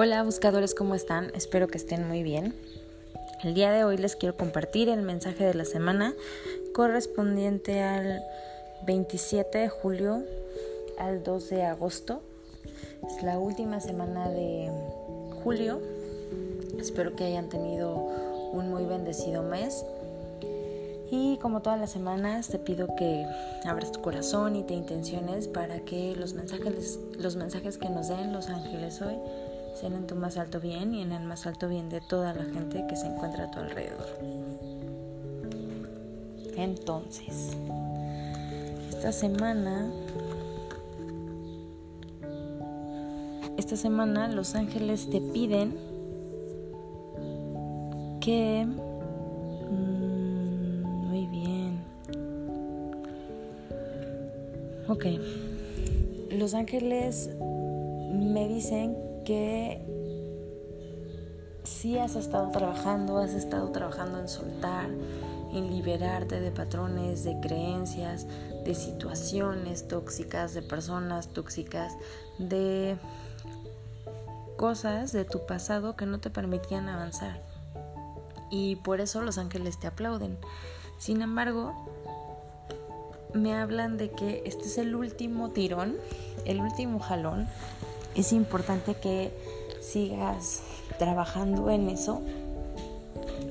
Hola buscadores, ¿cómo están? Espero que estén muy bien. El día de hoy les quiero compartir el mensaje de la semana correspondiente al 27 de julio al 2 de agosto. Es la última semana de julio. Espero que hayan tenido un muy bendecido mes. Y como todas las semanas te pido que abras tu corazón y te intenciones para que los mensajes, los mensajes que nos den los ángeles hoy sean en tu más alto bien y en el más alto bien de toda la gente que se encuentra a tu alrededor. Entonces, esta semana, esta semana los ángeles te piden que... Mm, muy bien. Ok. Los ángeles me dicen que si has estado trabajando, has estado trabajando en soltar, en liberarte de patrones, de creencias, de situaciones tóxicas, de personas tóxicas, de cosas de tu pasado que no te permitían avanzar. Y por eso los ángeles te aplauden. Sin embargo, me hablan de que este es el último tirón, el último jalón es importante que sigas trabajando en eso.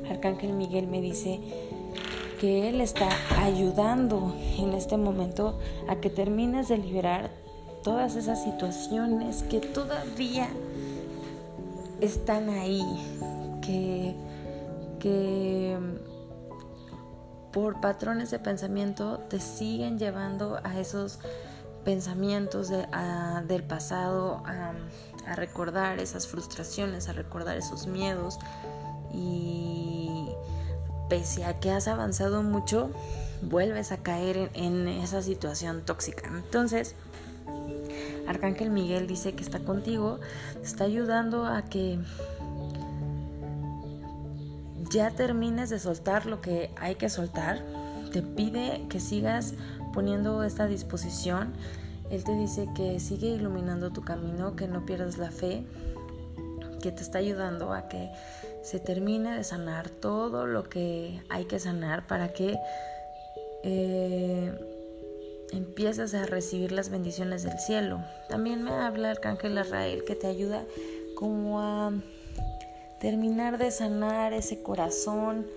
Arcángel Miguel me dice que él está ayudando en este momento a que termines de liberar todas esas situaciones que todavía están ahí, que, que por patrones de pensamiento te siguen llevando a esos pensamientos del pasado, a, recordar esas frustraciones, a recordar esos miedos y pese a que has avanzado mucho, vuelves a caer en, esa situación tóxica. Entonces, Arcángel Miguel dice que está contigo, está ayudando a que ya termines de soltar lo que hay que soltar. Te pide que sigas poniendo esta disposición. Él te dice que sigue iluminando tu camino, que no pierdas la fe, que te está ayudando a que se termine de sanar todo lo que hay que sanar para que eh, empieces a recibir las bendiciones del cielo. También me habla el Arcángel Israel que te ayuda como a terminar de sanar ese corazón.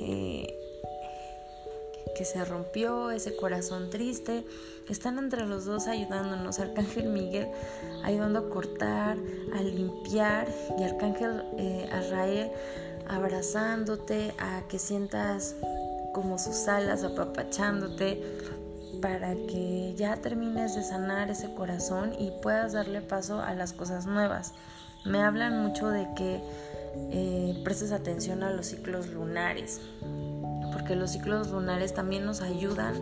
Eh, que se rompió, ese corazón triste. Están entre los dos ayudándonos, Arcángel Miguel ayudando a cortar, a limpiar y Arcángel eh, Azrael abrazándote, a que sientas como sus alas apapachándote para que ya termines de sanar ese corazón y puedas darle paso a las cosas nuevas. Me hablan mucho de que eh, prestes atención a los ciclos lunares porque los ciclos lunares también nos ayudan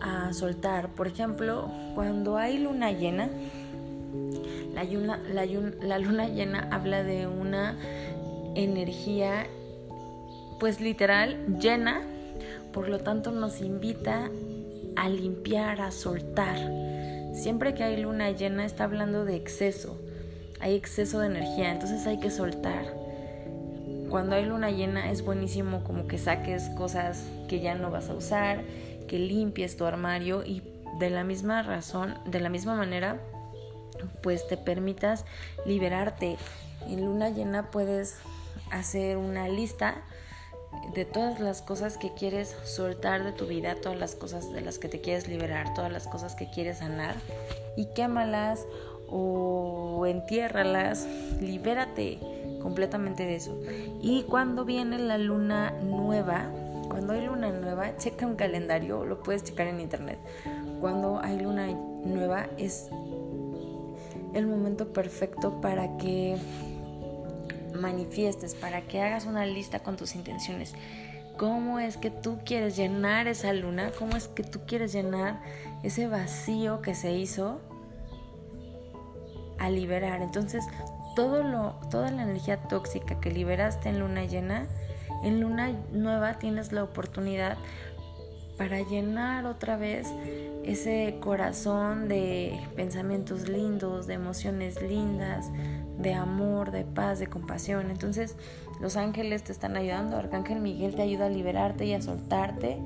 a soltar. Por ejemplo, cuando hay luna llena, la, la, luna llena habla de una energía, pues literal, llena, por lo tanto nos invita a limpiar, a soltar. Siempre que hay luna llena está hablando de exceso, hay exceso de energía, entonces hay que soltar cuando hay luna llena es buenísimo como que saques cosas que ya no vas a usar, que limpies tu armario y de la misma razón, de la misma manera, pues te permitas liberarte. En luna llena puedes hacer una lista de todas las cosas que quieres soltar de tu vida, todas las cosas de las que te quieres liberar, todas las cosas que quieres sanar y quémalas o entiérralas, libérate completamente de eso. Y cuando viene la luna nueva, cuando hay luna nueva, checa un calendario, lo puedes checar en internet. Cuando hay luna nueva es el momento perfecto para que manifiestes, para que hagas una lista con tus intenciones. ¿Cómo es que tú quieres llenar esa luna? ¿Cómo es que tú quieres llenar ese vacío que se hizo a liberar? Entonces, lo, toda la energía tóxica que liberaste en luna llena, en luna nueva tienes la oportunidad para llenar otra vez ese corazón de pensamientos lindos, de emociones lindas, de amor, de paz, de compasión. Entonces los ángeles te están ayudando, Arcángel Miguel te ayuda a liberarte y a soltarte.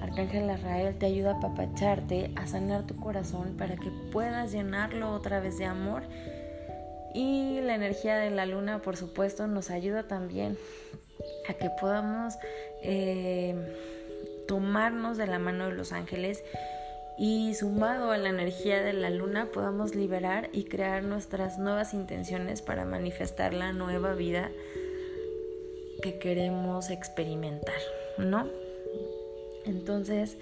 Arcángel Arrael te ayuda a apapacharte, a sanar tu corazón para que puedas llenarlo otra vez de amor. Y la energía de la luna, por supuesto, nos ayuda también a que podamos eh, tomarnos de la mano de los ángeles y sumado a la energía de la luna podamos liberar y crear nuestras nuevas intenciones para manifestar la nueva vida que queremos experimentar, ¿no? Entonces,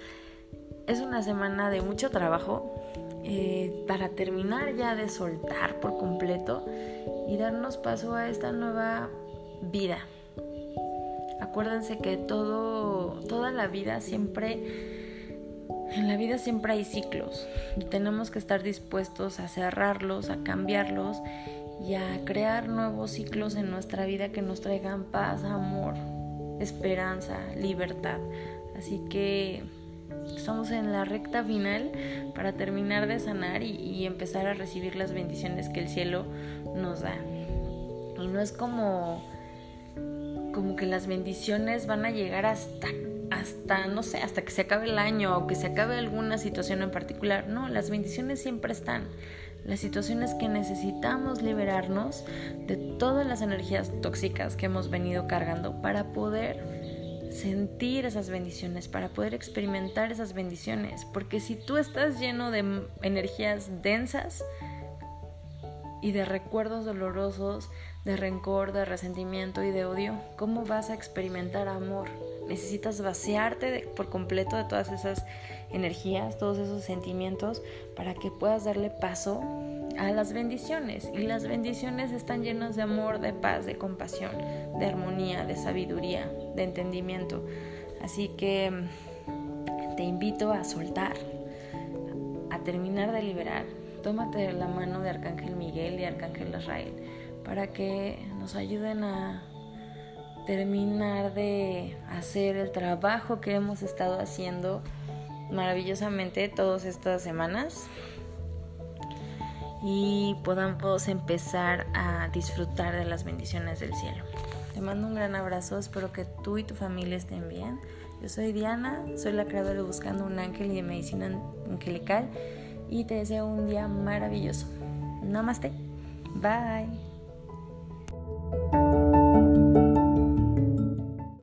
es una semana de mucho trabajo eh, para terminar ya de soltar por completo y darnos paso a esta nueva vida. Acuérdense que todo, toda la vida siempre en la vida siempre hay ciclos y tenemos que estar dispuestos a cerrarlos, a cambiarlos y a crear nuevos ciclos en nuestra vida que nos traigan paz, amor, esperanza, libertad. Así que estamos en la recta final para terminar de sanar y, empezar a recibir las bendiciones que el cielo nos da. Y no es como, como que las bendiciones van a llegar hasta hasta, no sé, hasta que se acabe el año o que se acabe alguna situación en particular. No, las bendiciones siempre están. Las situaciones que necesitamos liberarnos de todas las energías tóxicas que hemos venido cargando para poder sentir esas bendiciones, para poder experimentar esas bendiciones. Porque si tú estás lleno de energías densas y de recuerdos dolorosos, de rencor, de resentimiento y de odio, ¿cómo vas a experimentar amor? Necesitas vaciarte por completo de todas esas energías, todos esos sentimientos, para que puedas darle paso a las bendiciones. Y las bendiciones están llenas de amor, de paz, de compasión, de armonía, de sabiduría, de entendimiento. Así que mm, te invito a soltar, a terminar de liberar. Tómate la mano de Arcángel Miguel y Arcángel Israel para que nos ayuden a terminar de hacer el trabajo que hemos estado haciendo maravillosamente todas estas semanas y podamos empezar a disfrutar de las bendiciones del cielo. Te mando un gran abrazo, espero que tú y tu familia estén bien. Yo soy Diana, soy la creadora de Buscando un Ángel y de Medicina Angelical y te deseo un día maravilloso. Namaste. Bye.